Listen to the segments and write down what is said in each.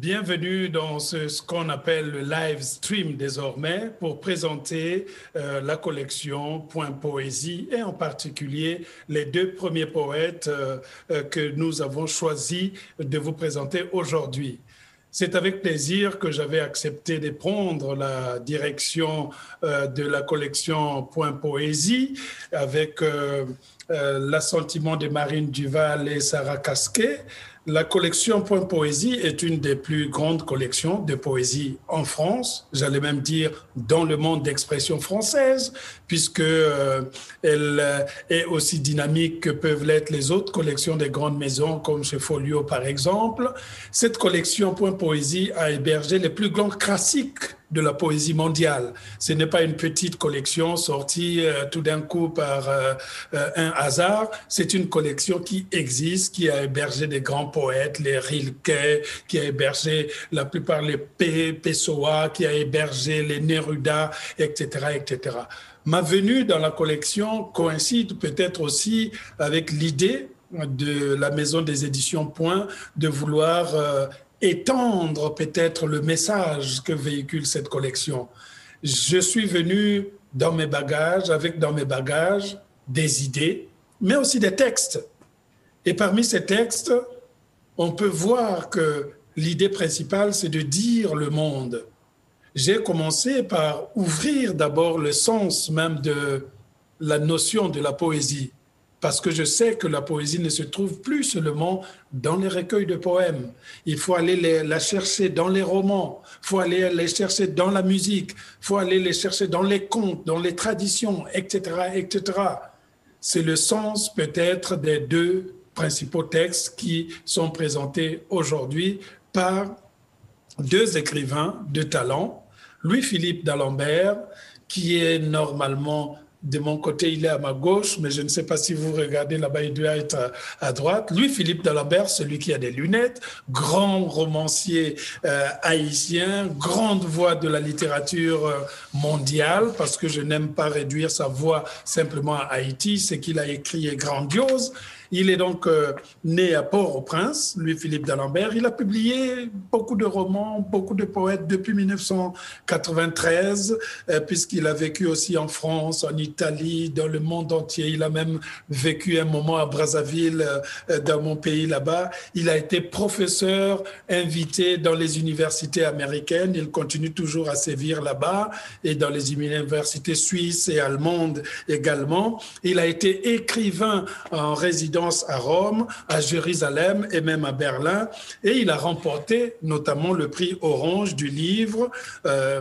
Bienvenue dans ce, qu'on appelle le live stream désormais pour présenter euh, la collection Point Poésie et en particulier les deux premiers poètes euh, euh, que nous avons choisi de vous présenter aujourd'hui. C'est avec plaisir que j'avais accepté de prendre la direction de la collection Point Poésie avec euh, l'assentiment de Marine Duval et Sarah Casquet. La collection Point Poésie est une des plus grandes collections de poésie en France, j'allais même dire dans le monde d'expression française, puisque euh, elle euh, est aussi dynamique que peuvent l'être les autres collections des grandes maisons, comme chez Folio par exemple. Cette collection Point Poésie a hébergé les plus grands classiques de la poésie mondiale. Ce n'est pas une petite collection sortie euh, tout d'un coup par euh, euh, un hasard. C'est une collection qui existe, qui a hébergé des grands poètes, les Rilke, qui a hébergé la plupart les P. Pessoa, qui a hébergé les Neruda, etc., etc. Ma venue dans la collection coïncide peut-être aussi avec l'idée de la maison des éditions Point de vouloir euh, étendre peut-être le message que véhicule cette collection. Je suis venu dans mes bagages, avec dans mes bagages des idées, mais aussi des textes. Et parmi ces textes, on peut voir que l'idée principale, c'est de dire le monde. J'ai commencé par ouvrir d'abord le sens même de la notion de la poésie parce que je sais que la poésie ne se trouve plus seulement dans les recueils de poèmes. Il faut aller la chercher dans les romans, il faut aller les chercher dans la musique, il faut aller les chercher dans les contes, dans les traditions, etc., etc. C'est le sens peut-être des deux principaux textes qui sont présentés aujourd'hui par deux écrivains de talent, Louis-Philippe d'Alembert, qui est normalement de mon côté, il est à ma gauche, mais je ne sais pas si vous regardez là-bas, il doit être à, droite. Lui, Philippe Dalambert, celui qui a des lunettes, grand romancier euh, haïtien, grande voix de la littérature euh, mondiale, parce que je n'aime pas réduire sa voix simplement à Haïti. Ce qu'il a écrit est grandiose. Il est donc euh, né à Port-au-Prince, lui Philippe d'Alembert. Il a publié beaucoup de romans, beaucoup de poètes depuis 1993, euh, puisqu'il a vécu aussi en France, en Italie, dans le monde entier. Il a même vécu un moment à Brazzaville, euh, dans mon pays là-bas. Il a été professeur invité dans les universités américaines. Il continue toujours à sévir là-bas et dans les universités suisses et allemandes également. Il a été écrivain en résidence à Rome, à Jérusalem et même à Berlin. Et il a remporté notamment le prix Orange du livre euh,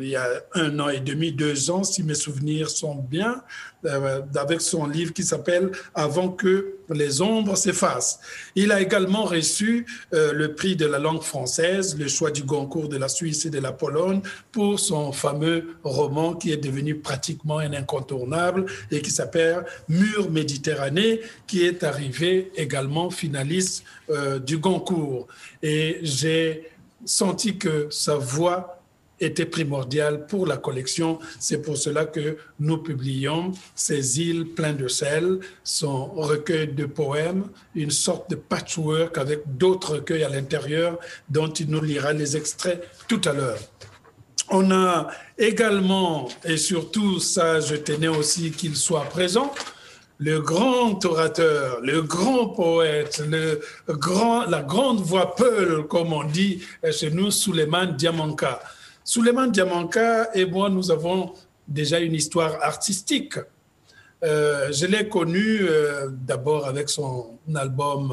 il y a un an et demi, deux ans, si mes souvenirs sont bien, euh, avec son livre qui s'appelle Avant que les ombres s'effacent. Il a également reçu euh, le prix de la langue française, le choix du Goncourt de la Suisse et de la Pologne pour son fameux roman qui est devenu pratiquement un incontournable et qui s'appelle Mur Méditerranée, qui est arrivé également finaliste euh, du Goncourt. Et j'ai senti que sa voix était primordial pour la collection. C'est pour cela que nous publions ces îles pleines de sel, son recueil de poèmes, une sorte de patchwork avec d'autres recueils à l'intérieur dont il nous lira les extraits tout à l'heure. On a également, et surtout ça, je tenais aussi qu'il soit présent, le grand orateur, le grand poète, le grand, la grande voix peule, comme on dit chez nous, Suleiman Diamanka. Suleiman Diamanka et moi, nous avons déjà une histoire artistique. Euh, je l'ai connu euh, d'abord avec son album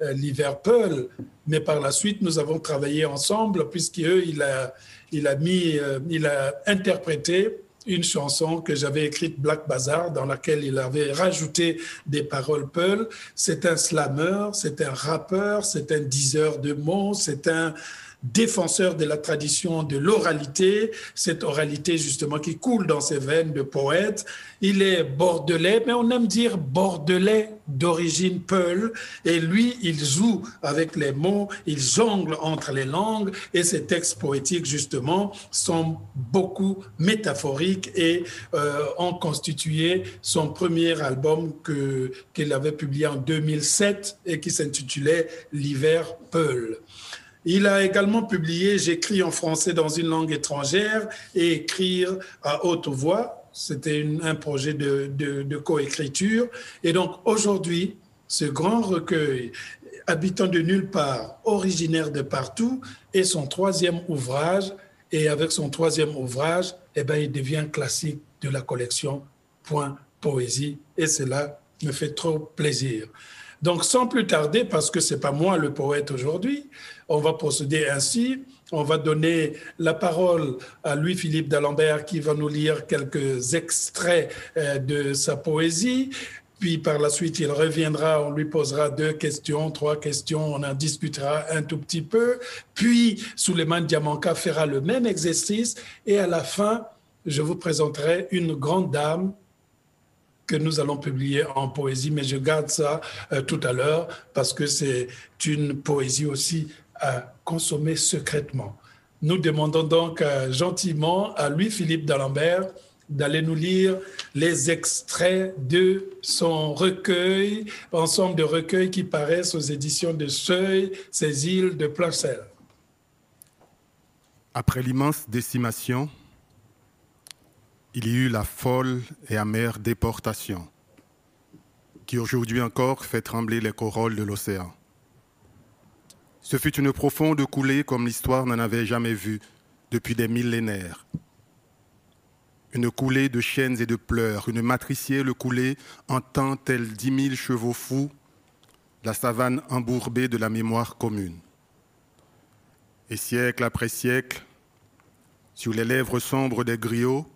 euh, Liverpool, mais par la suite, nous avons travaillé ensemble puisqu'il a, il a mis, il a interprété une chanson que j'avais écrite Black Bazaar dans laquelle il avait rajouté des paroles Peul. C'est un slammer, c'est un rappeur, c'est un diseur de mots, c'est un défenseur de la tradition de l'oralité, cette oralité justement qui coule dans ses veines de poète. Il est bordelais, mais on aime dire bordelais d'origine peul. Et lui, il joue avec les mots, il jongle entre les langues. Et ses textes poétiques, justement, sont beaucoup métaphoriques et euh, ont constitué son premier album que, qu'il avait publié en 2007 et qui s'intitulait L'hiver peul. Il a également publié J'écris en français dans une langue étrangère et écrire à haute voix. C'était un projet de, coécriture. Et donc aujourd'hui, ce grand recueil, habitant de nulle part, originaire de partout, est son troisième ouvrage. Et avec son troisième ouvrage, eh ben, il devient classique de la collection Point Poésie. Et cela me fait trop plaisir. Donc, sans plus tarder, parce que ce n'est pas moi le poète aujourd'hui, on va procéder ainsi. On va donner la parole à Louis-Philippe d'Alembert qui va nous lire quelques extraits euh, de sa poésie. Puis par la suite, il reviendra, on lui posera deux questions, trois questions, on en discutera un tout petit peu. Puis Souleymane Diamanka fera le même exercice et à la fin, je vous présenterai une grande dame que nous allons publier en poésie, mais je garde ça euh, tout à l'heure parce que c'est une poésie aussi à consommer secrètement. Nous demandons donc euh, gentiment à Louis-Philippe d'Alembert d'aller nous lire les extraits de son recueil, ensemble de recueils qui paraissent aux éditions de Seuil, ces îles de Placel. Après l'immense décimation, il y eut la folle et amère déportation, qui aujourd'hui encore fait trembler les corolles de l'océan. Ce fut une profonde coulée comme l'histoire n'en avait jamais vue depuis des millénaires une coulée de chaînes et de pleurs, une matricielle coulée entend tel dix mille chevaux fous la savane embourbée de la mémoire commune. Et siècle après siècle, sur les lèvres sombres des griots,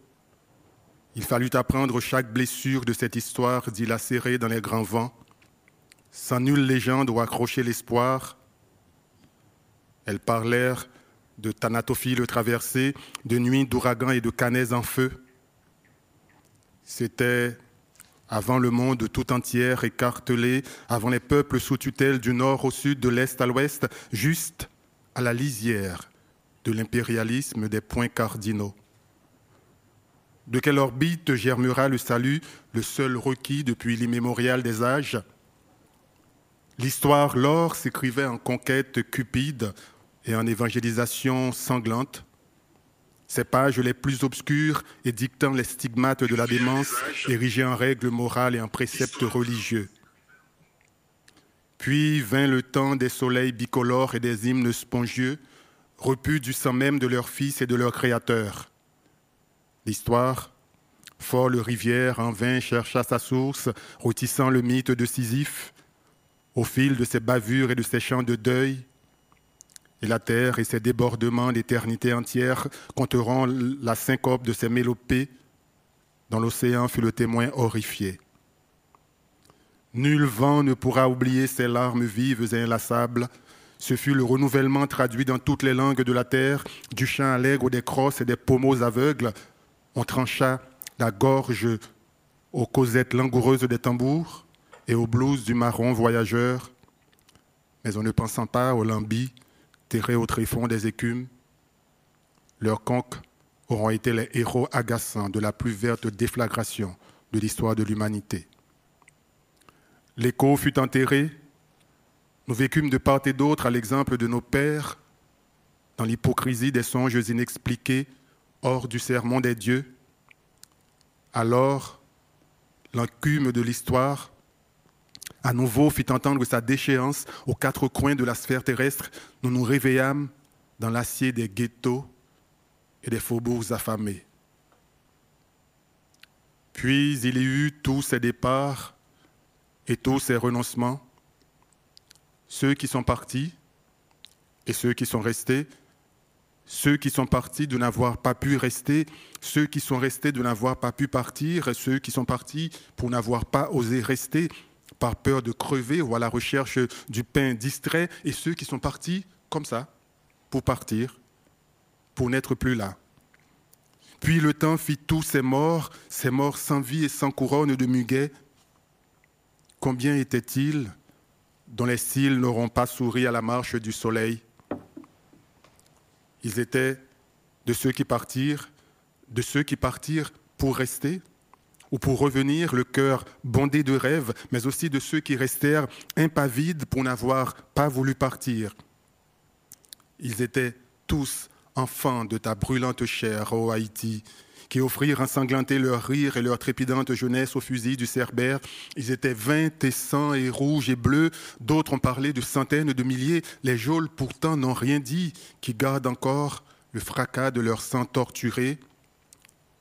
il fallut apprendre chaque blessure de cette histoire dilacérée dans les grands vents, sans nulle légende ou accrocher l'espoir. Elles parlèrent de thanatophiles traversées, de nuits d'ouragans et de canets en feu, c'était avant le monde tout entier écartelé, avant les peuples sous tutelle du nord au sud, de l'est à l'ouest, juste à la lisière de l'impérialisme des points cardinaux. De quelle orbite germera le salut, le seul requis depuis l'immémorial des âges? L'histoire, l'or, s'écrivait en conquête cupide et en évangélisation sanglante. Ces pages les plus obscures et dictant les stigmates de la démence érigées en règles morales et en préceptes religieux. Puis vint le temps des soleils bicolores et des hymnes spongieux, repus du sang même de leurs fils et de leurs créateurs. L'histoire, folle rivière, en vain chercha sa source, rôtissant le mythe de Sisyphe. Au fil de ses bavures et de ses chants de deuil, et la terre et ses débordements d'éternité entière compteront la syncope de ces mélopées dont l'océan fut le témoin horrifié. Nul vent ne pourra oublier ces larmes vives et inlassables. Ce fut le renouvellement traduit dans toutes les langues de la terre, du chant allègre des crosses et des pommeaux aveugles. On trancha la gorge aux causettes langoureuses des tambours et aux blouses du marron voyageur. Mais en ne pensant pas aux lambis, terrés au tréfonds des écumes. Leurs conques auront été les héros agaçants de la plus verte déflagration de l'histoire de l'humanité. L'écho fut enterré. Nous vécûmes de part et d'autre à l'exemple de nos pères, dans l'hypocrisie des songes inexpliqués hors du sermon des dieux. Alors, l'encume de l'histoire à nouveau fit entendre sa déchéance aux quatre coins de la sphère terrestre, nous nous réveillâmes dans l'acier des ghettos et des faubourgs affamés. Puis il y eut tous ces départs et tous ces renoncements, ceux qui sont partis et ceux qui sont restés, ceux qui sont partis de n'avoir pas pu rester, ceux qui sont restés de n'avoir pas pu partir, ceux qui sont partis pour n'avoir pas osé rester, par peur de crever ou à la recherche du pain distrait, et ceux qui sont partis comme ça, pour partir, pour n'être plus là. Puis le temps fit tous ces morts, ces morts sans vie et sans couronne de muguet. Combien étaient-ils dont les cils n'auront pas souri à la marche du soleil? Ils étaient de ceux qui partirent, de ceux qui partirent pour rester, ou pour revenir le cœur bondé de rêves, mais aussi de ceux qui restèrent impavides pour n'avoir pas voulu partir. Ils étaient tous enfants de ta brûlante chair, ô Haïti, qui offrirent ensanglanter leur rire et leur trépidante jeunesse au fusil du Cerbère. Ils étaient vingt et cent et rouges et bleus. D'autres ont parlé de centaines de milliers. Les geôles pourtant n'ont rien dit, qui gardent encore le fracas de leur sang torturé.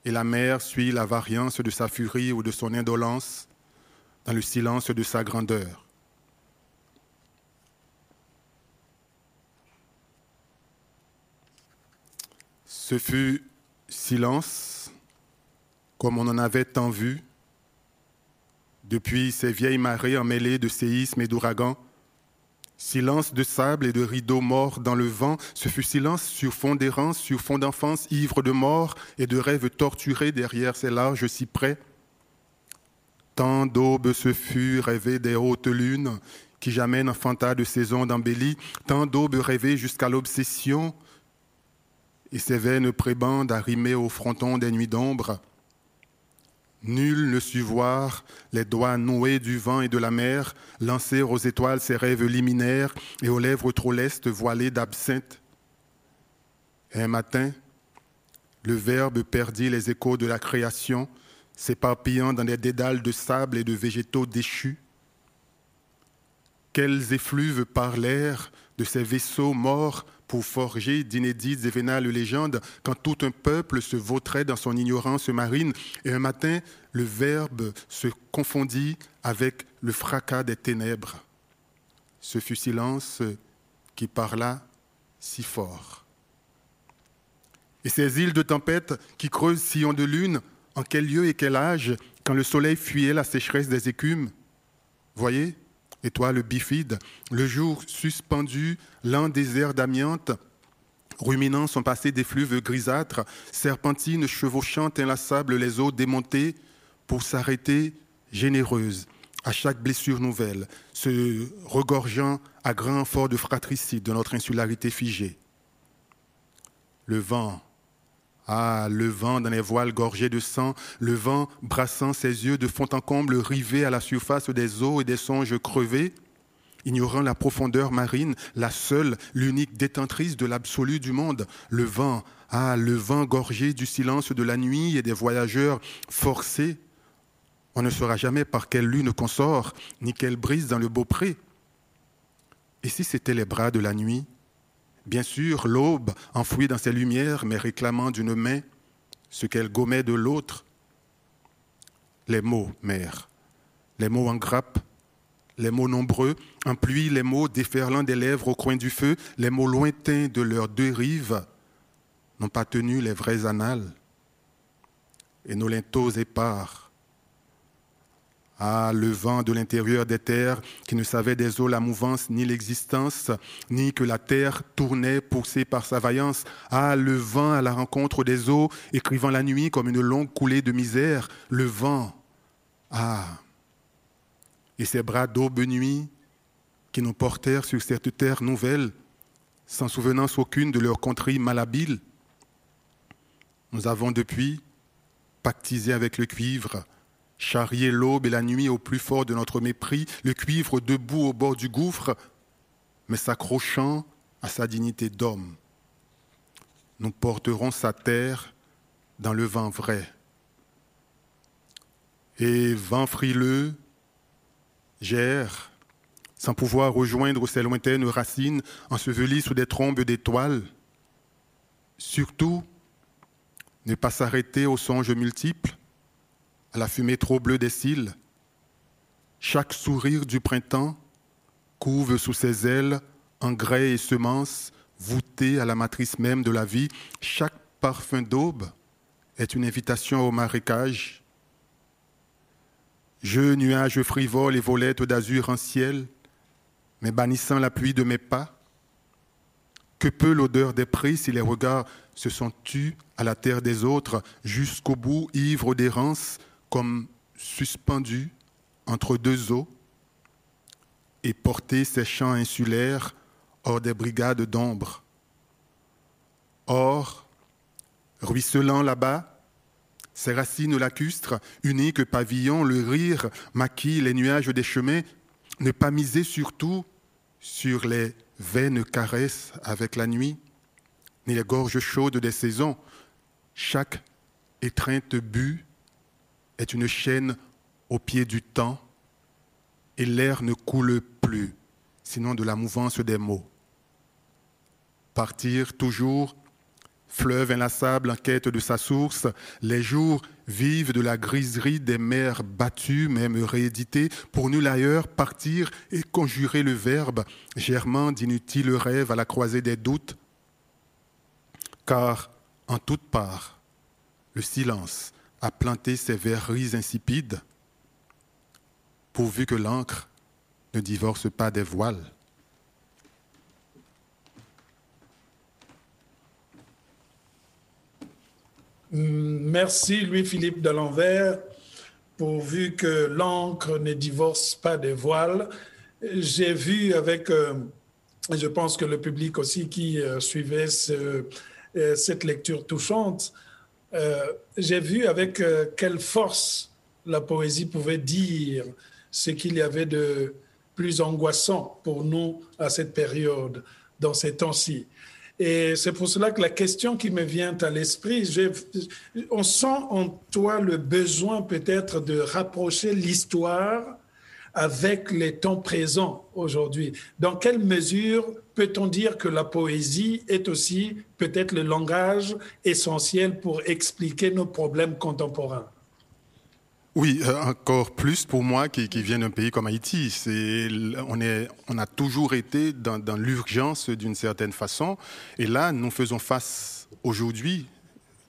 Et la mer suit la variance de sa furie ou de son indolence dans le silence de sa grandeur. Ce fut silence, comme on en avait tant vu, depuis ces vieilles marées emmêlées de séismes et d'ouragans. Silence de sable et de rideaux morts dans le vent, ce fut silence sur fond d'errance, sur fond d'enfance, ivre de mort et de rêves torturés derrière ces larges cyprès. Tant d'aubes se fut rêvées des hautes lunes qui jamais n'enfanta de saison d'embellie, tant d'aubes rêvées jusqu'à l'obsession et ses veines prébandes arrimées au fronton des nuits d'ombre. Nul ne sut voir les doigts noués du vent et de la mer lancer aux étoiles ses rêves liminaires et aux lèvres trop lestes voilées d'absinthe. un matin, le Verbe perdit les échos de la création, s'éparpillant dans des dédales de sable et de végétaux déchus. Quels effluves parlèrent de ces vaisseaux morts pour forger d'inédites et vénales légendes quand tout un peuple se vautrait dans son ignorance marine et un matin le Verbe se confondit avec le fracas des ténèbres. Ce fut silence qui parla si fort. Et ces îles de tempête qui creusent sillons de lune, en quel lieu et quel âge, quand le soleil fuyait la sécheresse des écumes? Voyez, étoile bifide, le jour suspendu, lent désert d'amiante, ruminant son passé d'effluves grisâtres, serpentine chevauchant inlassable les eaux démontées pour s'arrêter généreuse à chaque blessure nouvelle, se regorgeant à grand fort de fratricide de notre insularité figée. Le vent, ah, le vent dans les voiles gorgés de sang, le vent brassant ses yeux de fond en comble rivés à la surface des eaux et des songes crevés, ignorant la profondeur marine, la seule, l'unique détentrice de l'absolu du monde. Le vent, ah, le vent gorgé du silence de la nuit et des voyageurs forcés. On ne saura jamais par quelle lune consort, ni quelle brise dans le beau pré. Et si c'était les bras de la nuit? Bien sûr, l'aube, enfouie dans ses lumières, mais réclamant d'une main ce qu'elle gommait de l'autre. Les mots, mère, les mots en grappe, les mots nombreux, en pluie, les mots déferlant des lèvres au coin du feu, les mots lointains de leurs deux rives, n'ont pas tenu les vrais annales. Et nos linteaux épars ah, le vent de l'intérieur des terres qui ne savait des eaux la mouvance ni l'existence, ni que la terre tournait poussée par sa vaillance. Ah, le vent à la rencontre des eaux, écrivant la nuit comme une longue coulée de misère. Le vent. Ah. Et ces bras d'aube nuit qui nous portèrent sur cette terre nouvelle, sans souvenance aucune de leur contrée malhabile. Nous avons depuis pactisé avec le cuivre charrier l'aube et la nuit au plus fort de notre mépris, le cuivre debout au bord du gouffre, mais s'accrochant à sa dignité d'homme. Nous porterons sa terre dans le vent vrai. Et vent frileux, gère, sans pouvoir rejoindre ses lointaines racines ensevelies sous des trombes d'étoiles. Surtout, ne pas s'arrêter aux songes multiples, la fumée trop bleue des cils. Chaque sourire du printemps couve sous ses ailes engrais et semences voûtés à la matrice même de la vie. Chaque parfum d'aube est une invitation au marécage. Je, nuages frivoles et volettes d'azur en ciel, mais bannissant la pluie de mes pas. Que peut l'odeur des prix si les regards se sont tus à la terre des autres? Jusqu'au bout, ivres d'errance, comme suspendu entre deux eaux et porter ses champs insulaires hors des brigades d'ombre. Or, ruisselant là-bas, ses racines lacustres, uniques pavillons, le rire maquille les nuages des chemins, ne pas miser surtout sur les vaine caresse avec la nuit, ni les gorges chaudes des saisons. Chaque étreinte but est une chaîne au pied du temps, et l'air ne coule plus, sinon de la mouvance des mots. Partir toujours Fleuve inlassable en quête de sa source, les jours vivent de la griserie des mers battues, même rééditées, pour nul ailleurs partir et conjurer le verbe, germant d'inutiles rêves à la croisée des doutes. Car en toute part, le silence a planté ses verreries insipides, pourvu que l'encre ne divorce pas des voiles. Merci Louis-Philippe de l'Envers, pourvu que l'encre ne divorce pas des voiles. J'ai vu avec, euh, je pense que le public aussi qui euh, suivait euh, cette lecture touchante, j'ai vu avec quelle force la poésie pouvait dire ce qu'il y avait de plus angoissant pour nous à cette période, dans ces temps-ci. Et c'est pour cela que la question qui me vient à l'esprit, on sent en toi le besoin peut-être de rapprocher l'histoire avec les temps présents aujourd'hui. Dans quelle mesure peut-on dire que la poésie est aussi peut-être le langage essentiel pour expliquer nos problèmes contemporains? Oui, euh, encore plus pour moi qui, qui viens d'un pays comme Haïti. On, a toujours été dans, dans l'urgence d'une certaine façon. Et là, nous faisons face aujourd'hui,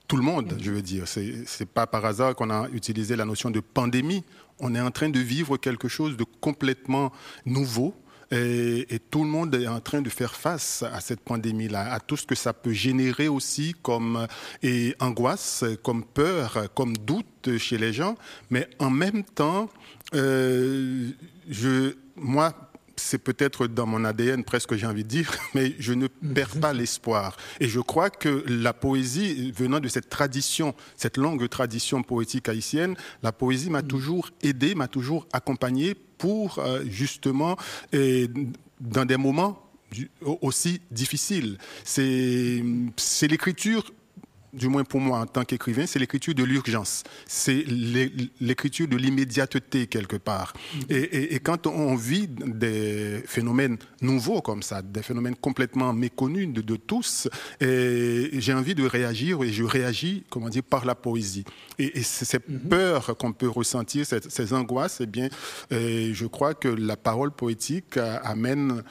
tout le monde, je veux dire. C'est, c'est pas par hasard qu'on a utilisé la notion de pandémie. On est en train de vivre quelque chose de complètement nouveau et, tout le monde est en train de faire face à cette pandémie-là, à tout ce que ça peut générer aussi comme angoisse, comme peur, comme doute chez les gens. Mais en même temps, euh, je, moi, c'est peut-être dans mon ADN presque, j'ai envie de dire, mais je ne perds pas l'espoir. Et je crois que la poésie, venant de cette tradition, cette longue tradition poétique haïtienne, la poésie m'a toujours aidé, m'a toujours accompagné pour euh, justement, dans des moments aussi difficiles. C'est l'écriture du moins pour moi en tant qu'écrivain, c'est l'écriture de l'urgence, c'est l'écriture de l'immédiateté quelque part. Et, quand on vit des phénomènes nouveaux comme ça, des phénomènes complètement méconnus de, tous, j'ai envie de réagir et je réagis, comment dire, par la poésie. Et, ces mhm. peurs qu'on peut ressentir, ces, angoisses, eh bien, je crois que la parole poétique amène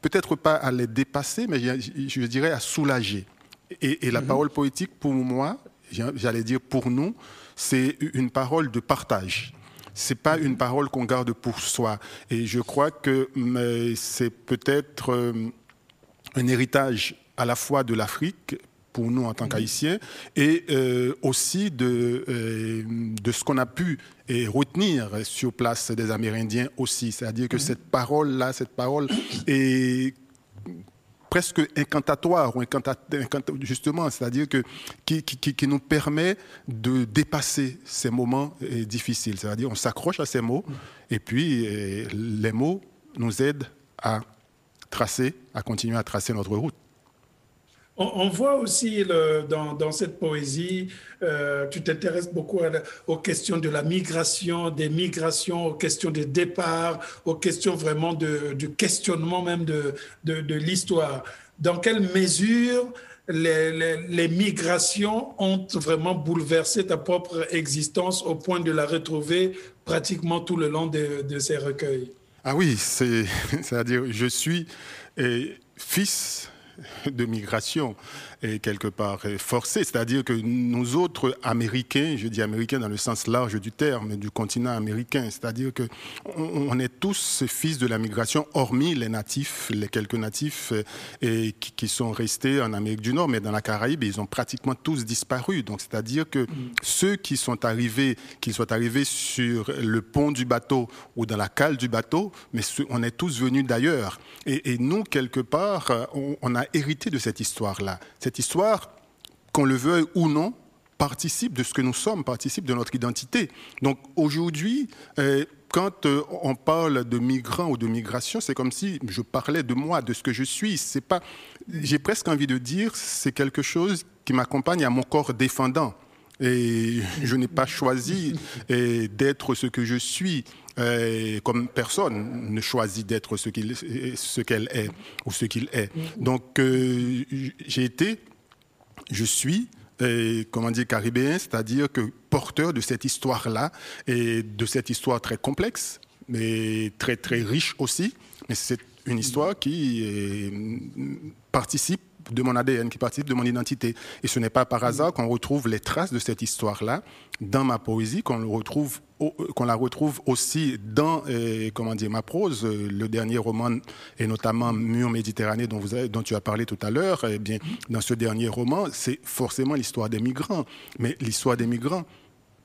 peut-être pas à les dépasser, mais je dirais à soulager. Et, la mhm. parole poétique, pour moi, j'allais dire pour nous, c'est une parole de partage. C'est pas une parole qu'on garde pour soi. Et je crois que c'est peut-être euh, un héritage à la fois de l'Afrique pour nous en tant mhm. qu'Haïtiens, et euh, aussi de, euh, de ce qu'on a pu et retenir sur place des Amérindiens aussi. C'est-à-dire que mhm. cette parole-là, cette parole est presque incantatoire, ou justement, c'est-à-dire que, qui, qui, nous permet de dépasser ces moments eh, difficiles. C'est-à-dire on s'accroche à ces mots et puis eh, les mots nous aident à tracer, à continuer à tracer notre route. On, voit aussi dans, cette poésie, euh, tu t'intéresses beaucoup aux questions de la migration, des migrations, aux questions des départs, aux questions vraiment de, du questionnement même de, l'histoire. Dans quelle mesure les, migrations ont vraiment bouleversé ta propre existence au point de la retrouver pratiquement tout le long de ces recueils? Ah oui, c'est-à-dire je suis fils de migration et quelque part forcée. C'est-à-dire que nous autres Américains, je dis Américains dans le sens large du terme, du continent américain, c'est-à-dire que on, est tous fils de la migration, hormis les natifs, les quelques natifs euh, et qui, sont restés en Amérique du Nord, mais dans la Caraïbe, ils ont pratiquement tous disparu. Donc, c'est-à-dire que ceux qui sont arrivés, qu'ils soient arrivés sur le pont du bateau ou dans la cale du bateau, mais on est tous venus d'ailleurs. Et, nous, quelque part, on, on a hérité de cette histoire-là cette histoire, qu'on le veuille ou non, participe de ce que nous sommes, participe de notre identité. Donc aujourd'hui, euh, quand euh, on parle de migrants ou de migration, c'est comme si je parlais de moi, de ce que je suis. C'est pas, j'ai presque envie de dire, c'est quelque chose qui m'accompagne à mon corps défendant. Et je n'ai pas choisi d'être ce que je suis. Comme personne ne choisit d'être ce qu'elle est ou ce qu'il est. Donc euh, j'ai été, je suis, comment dire, caribéen, c'est-à-dire que porteur de cette histoire-là et de cette histoire très complexe, mais très très riche aussi. Mais c'est une histoire qui participe de mon ADN, qui participe de mon identité. Et ce n'est pas par hasard qu'on retrouve les traces de cette histoire-là dans ma poésie, qu'on retrouve qu'on la retrouve aussi dans euh, comment dire ma prose le dernier roman et notamment Mur Méditerranée dont vous dont tu as parlé tout à l'heure. Eh bien dans ce dernier roman c'est forcément l'histoire des migrants. Mais l'histoire des migrants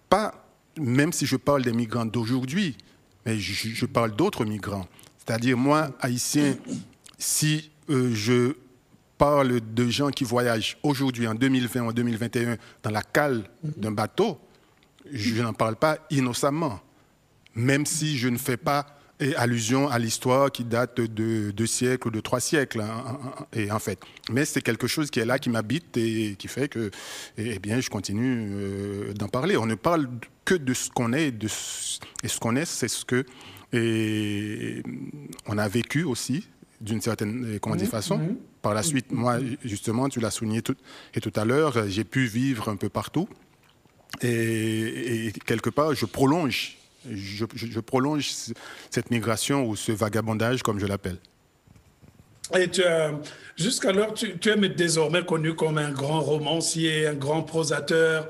pas même si je parle des migrants d'aujourd'hui mais je, parle d'autres migrants. C'est-à-dire moi haïtien si euh, je parle de gens qui voyagent aujourd'hui, en 2020, en 2021, dans la cale d'un bateau, je n'en parle pas innocemment, même si je ne fais pas allusion à l'histoire qui date de deux siècles ou de trois siècles, hein, et en fait. Mais c'est quelque chose qui est là, qui m'habite et qui fait que, eh bien, je continue euh, d'en parler. On ne parle que de ce qu'on est, de et ce qu'on est, c'est ce que on a vécu aussi d'une certaine comment dire, façon. Par la suite, moi, justement, tu l'as souligné tout, et tout à l'heure, j'ai pu vivre un peu partout. Et, quelque part, je prolonge, je, prolonge cette migration ou ce vagabondage, comme je l'appelle. Et jusqu'alors, tu, tu, es désormais connu comme un grand romancier, un grand prosateur,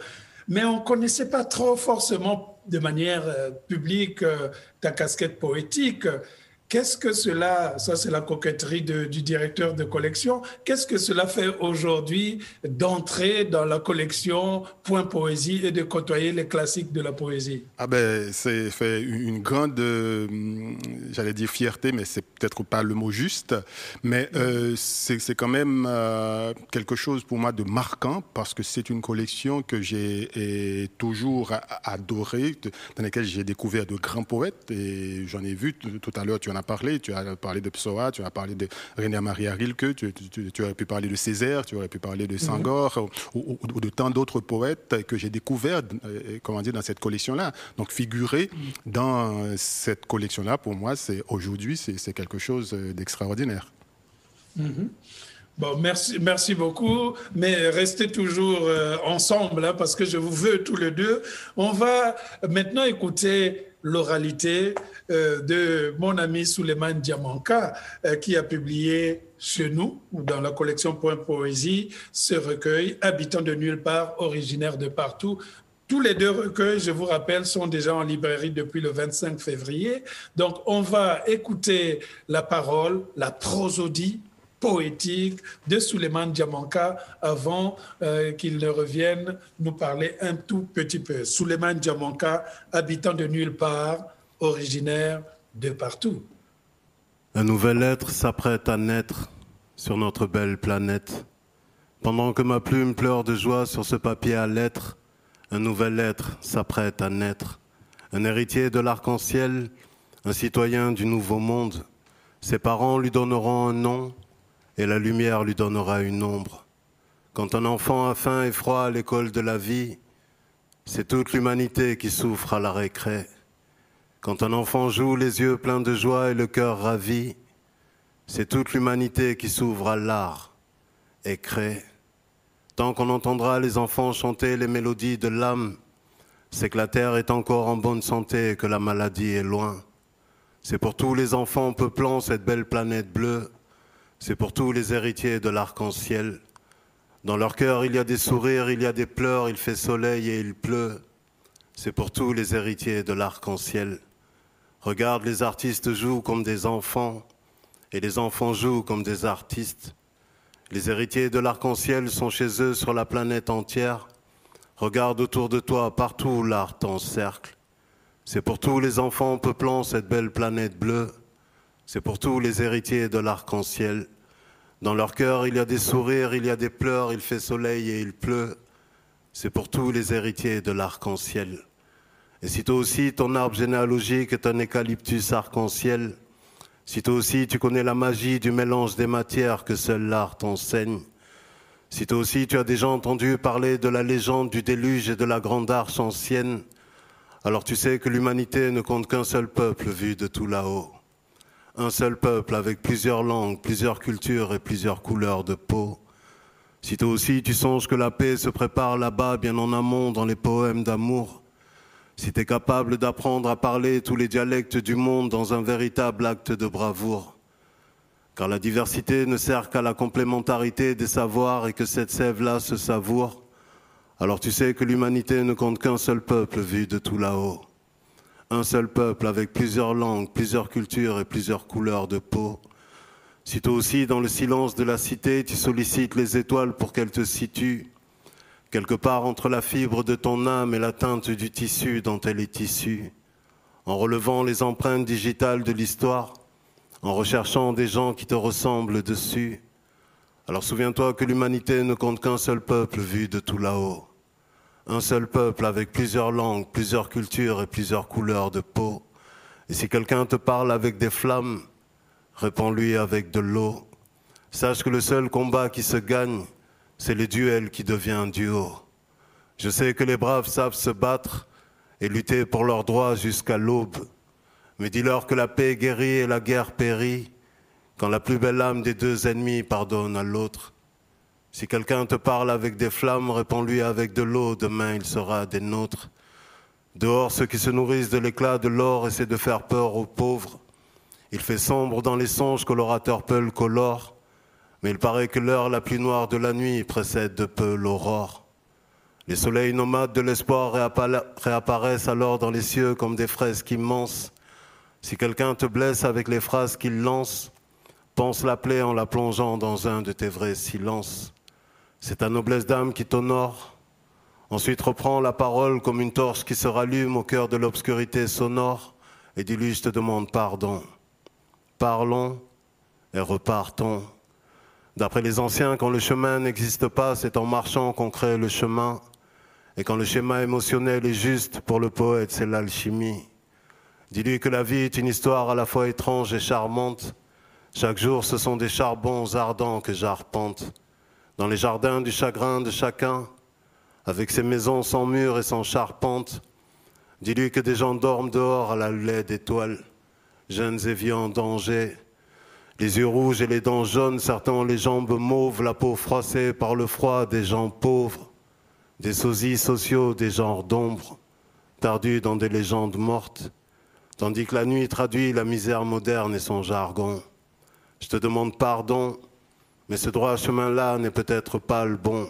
mais on ne connaissait pas trop forcément de manière euh, publique euh, ta casquette poétique. Qu'est-ce que cela, ça c'est la coquetterie du directeur de collection, qu'est-ce que cela fait aujourd'hui d'entrer dans la collection Point Poésie et de côtoyer les classiques de la poésie? Ah ben, c'est fait une grande, euh, j'allais dire fierté, mais c'est peut-être pas le mot juste, mais euh, c'est quand même euh, quelque chose pour moi de marquant parce que c'est une collection que j'ai toujours adorée, dans laquelle j'ai découvert de grands poètes et j'en ai vu tout à l'heure, tu en as parlé. Tu as parlé de Psoa, tu as parlé de René Maria Rilke, tu, aurais pu parler de Césaire, tu aurais pu parler de mhm. Sangor ou, de tant d'autres poètes que j'ai découverts euh, comment dire, dans cette collection-là. Donc figurer mhm. dans cette collection-là, pour moi, c'est aujourd'hui, c'est quelque chose d'extraordinaire. Mhm. Bon, merci, merci beaucoup, mais restez toujours euh, ensemble hein, parce que je vous veux tous les deux. On va maintenant écouter l'oralité euh, de mon ami Suleiman Diamanka, euh, qui a publié chez nous, dans la collection Point Poésie, ce recueil, Habitant de nulle part, originaire de partout. Tous les deux recueils, je vous rappelle, sont déjà en librairie depuis le 25 février. Donc, on va écouter la parole, la prosodie poétique de Suleiman Diamanka avant euh, qu'il ne revienne nous parler un tout petit peu. Suleiman Diamanka, habitant de nulle part, originaire de partout. Un nouvel être s'apprête à naître sur notre belle planète. Pendant que ma plume pleure de joie sur ce papier à lettres, un nouvel être s'apprête à naître. Un héritier de l'arc-en-ciel, un citoyen du nouveau monde. Ses parents lui donneront un nom, et la lumière lui donnera une ombre. Quand un enfant a faim et froid à l'école de la vie, c'est toute l'humanité qui souffre à la récré. Quand un enfant joue les yeux pleins de joie et le cœur ravi, c'est toute l'humanité qui s'ouvre à l'art et crée. Tant qu'on entendra les enfants chanter les mélodies de l'âme, c'est que la terre est encore en bonne santé et que la maladie est loin. C'est pour tous les enfants peuplant cette belle planète bleue c'est pour tous les héritiers de l'arc-en-ciel. Dans leur cœur, il y a des sourires, il y a des pleurs, il fait soleil et il pleut. C'est pour tous les héritiers de l'arc-en-ciel. Regarde, les artistes jouent comme des enfants et les enfants jouent comme des artistes. Les héritiers de l'arc-en-ciel sont chez eux sur la planète entière. Regarde autour de toi, partout l'art t'encercle. C'est pour tous les enfants peuplant cette belle planète bleue. C'est pour tous les héritiers de l'arc-en-ciel. Dans leur cœur, il y a des sourires, il y a des pleurs, il fait soleil et il pleut. C'est pour tous les héritiers de l'arc-en-ciel. Et si toi aussi ton arbre généalogique est un eucalyptus arc-en-ciel, si toi aussi tu connais la magie du mélange des matières que seul l'art t'enseigne, si toi aussi tu as déjà entendu parler de la légende du déluge et de la grande arche ancienne, alors tu sais que l'humanité ne compte qu'un seul peuple vu de tout là-haut. Un seul peuple avec plusieurs langues, plusieurs cultures et plusieurs couleurs de peau. Si toi aussi tu songes que la paix se prépare là-bas, bien en amont, dans les poèmes d'amour, si tu es capable d'apprendre à parler tous les dialectes du monde dans un véritable acte de bravoure, car la diversité ne sert qu'à la complémentarité des savoirs et que cette sève-là se savoure, alors tu sais que l'humanité ne compte qu'un seul peuple vu de tout là-haut. Un seul peuple avec plusieurs langues, plusieurs cultures et plusieurs couleurs de peau. Si toi aussi, dans le silence de la cité, tu sollicites les étoiles pour qu'elles te situent, quelque part entre la fibre de ton âme et la teinte du tissu dont elle est issue, en relevant les empreintes digitales de l'histoire, en recherchant des gens qui te ressemblent dessus. Alors souviens-toi que l'humanité ne compte qu'un seul peuple vu de tout là-haut. Un seul peuple avec plusieurs langues, plusieurs cultures et plusieurs couleurs de peau. Et si quelqu'un te parle avec des flammes, réponds-lui avec de l'eau. Sache que le seul combat qui se gagne, c'est le duel qui devient duo. Je sais que les braves savent se battre et lutter pour leurs droits jusqu'à l'aube. Mais dis-leur que la paix guérit et la guerre périt quand la plus belle âme des deux ennemis pardonne à l'autre. Si quelqu'un te parle avec des flammes, réponds-lui avec de l'eau, demain il sera des nôtres. Dehors, ceux qui se nourrissent de l'éclat de l'or essaient de faire peur aux pauvres. Il fait sombre dans les songes que l'orateur Peul colore. Mais il paraît que l'heure la plus noire de la nuit précède de peu l'aurore. Les soleils nomades de l'espoir réapparaissent alors dans les cieux comme des fresques immenses. Si quelqu'un te blesse avec les phrases qu'il lance, pense l'appeler en la plongeant dans un de tes vrais silences. C'est ta noblesse d'âme qui t'honore. Ensuite reprends la parole comme une torche qui se rallume au cœur de l'obscurité sonore et dis-lui je te demande pardon. Parlons et repartons. D'après les anciens, quand le chemin n'existe pas, c'est en marchant qu'on crée le chemin. Et quand le schéma émotionnel est juste, pour le poète, c'est l'alchimie. Dis-lui que la vie est une histoire à la fois étrange et charmante. Chaque jour, ce sont des charbons ardents que j'arpente. Dans les jardins du chagrin de chacun, avec ses maisons sans murs et sans charpente. Dis-lui que des gens dorment dehors à la lait d'étoiles, jeunes et vieux en danger les yeux rouges et les dents jaunes, certains ont les jambes mauves, la peau froissée par le froid, des gens pauvres, des sosies sociaux, des genres d'ombre, perdus dans des légendes mortes, tandis que la nuit traduit la misère moderne et son jargon. Je te demande pardon, mais ce droit chemin-là n'est peut-être pas le bon.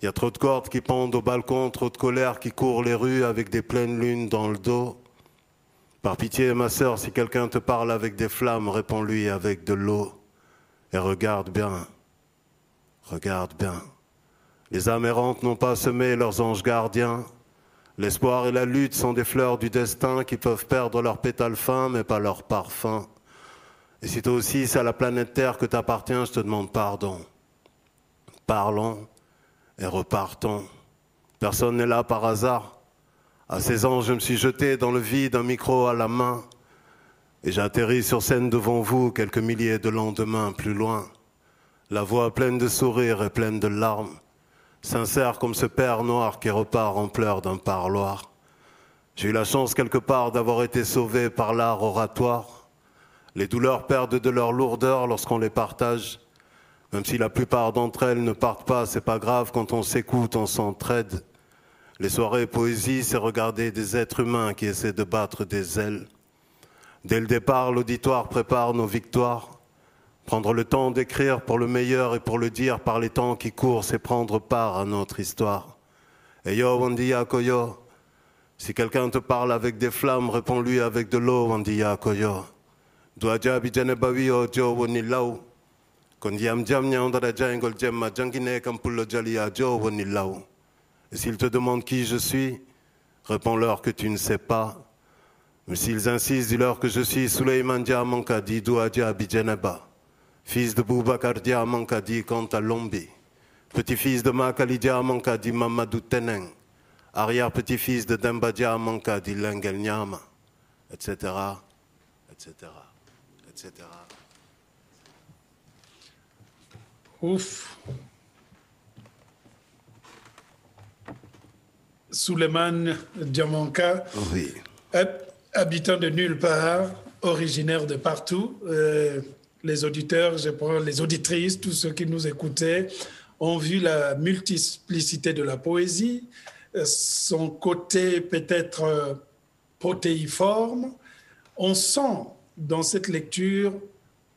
Il y a trop de cordes qui pendent au balcon, trop de colère qui court les rues avec des pleines lunes dans le dos. Par pitié, ma sœur, si quelqu'un te parle avec des flammes, réponds-lui avec de l'eau. Et regarde bien, regarde bien. Les âmes errantes n'ont pas semé leurs anges gardiens. L'espoir et la lutte sont des fleurs du destin qui peuvent perdre leurs pétales fins, mais pas leur parfum. Et si toi aussi c'est à la planète Terre que t'appartiens, je te demande pardon. Parlons et repartons. Personne n'est là par hasard. À 16 ans, je me suis jeté dans le vide, un micro à la main, et j'ai atterri sur scène devant vous quelques milliers de lendemains plus loin, la voix pleine de sourires et pleine de larmes, sincère comme ce père noir qui repart en pleurs d'un parloir. J'ai eu la chance quelque part d'avoir été sauvé par l'art oratoire. Les douleurs perdent de leur lourdeur lorsqu'on les partage. Même si la plupart d'entre elles ne partent pas, c'est pas grave quand on s'écoute, on s'entraide. Les soirées poésie, c'est regarder des êtres humains qui essaient de battre des ailes. Dès le départ, l'auditoire prépare nos victoires. Prendre le temps d'écrire pour le meilleur et pour le dire par les temps qui courent, c'est prendre part à notre histoire. Et yo, Wandiya Koyo. Si quelqu'un te parle avec des flammes, réponds-lui avec de l'eau, Wandiya Koyo. Dwaja bijanebawi o jo wonilau. Kon yam jam jangol jemma jangine jo wonilau. Et s'ils te demandent qui je suis, réponds-leur que tu ne sais pas. Mais s'ils insistent, dis-leur que je suis Suleiman Diamankadi Douadia Abidjanaba, fils de Boubacar Diamankadi Kanta Lombi, petit-fils de Makali Diamankadi Mamadou Teneng, arrière-petit-fils de Dembadia Manka Dilengel Nyama, etc., etc., etc. Ouf. Suleiman Diamanka, Oui. habitant de nulle part, originaire de partout. Euh, les auditeurs, je prends les auditrices, tous ceux qui nous écoutaient, ont vu la multiplicité de la poésie, son côté peut-être euh, protéiforme. On sent dans cette lecture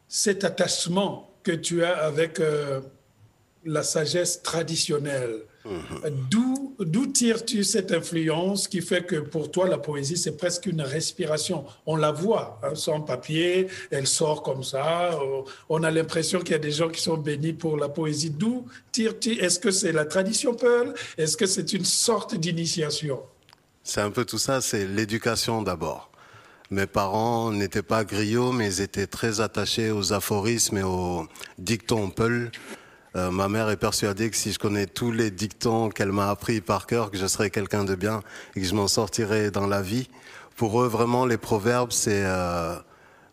cet attachement que tu as avec euh, la sagesse traditionnelle. D'où, d'où tires-tu cette influence qui fait que pour toi, la poésie, c'est presque une respiration? On la voit, hein, sans papier, elle sort comme ça. euh, On a l'impression qu'il y a des gens qui sont bénis pour la poésie. D'où tires-tu? Est-ce que c'est la tradition Peul? Est-ce que c'est une sorte d'initiation? C'est un peu tout ça, c'est l'éducation d'abord. Mes parents n'étaient pas griots, mais ils étaient très attachés aux aphorismes et aux dictons Peul. Euh, ma mère est persuadée que si je connais tous les dictons qu'elle m'a appris par cœur, que je serai quelqu'un de bien et que je m'en sortirai dans la vie. Pour eux, vraiment, les proverbes, c'est euh,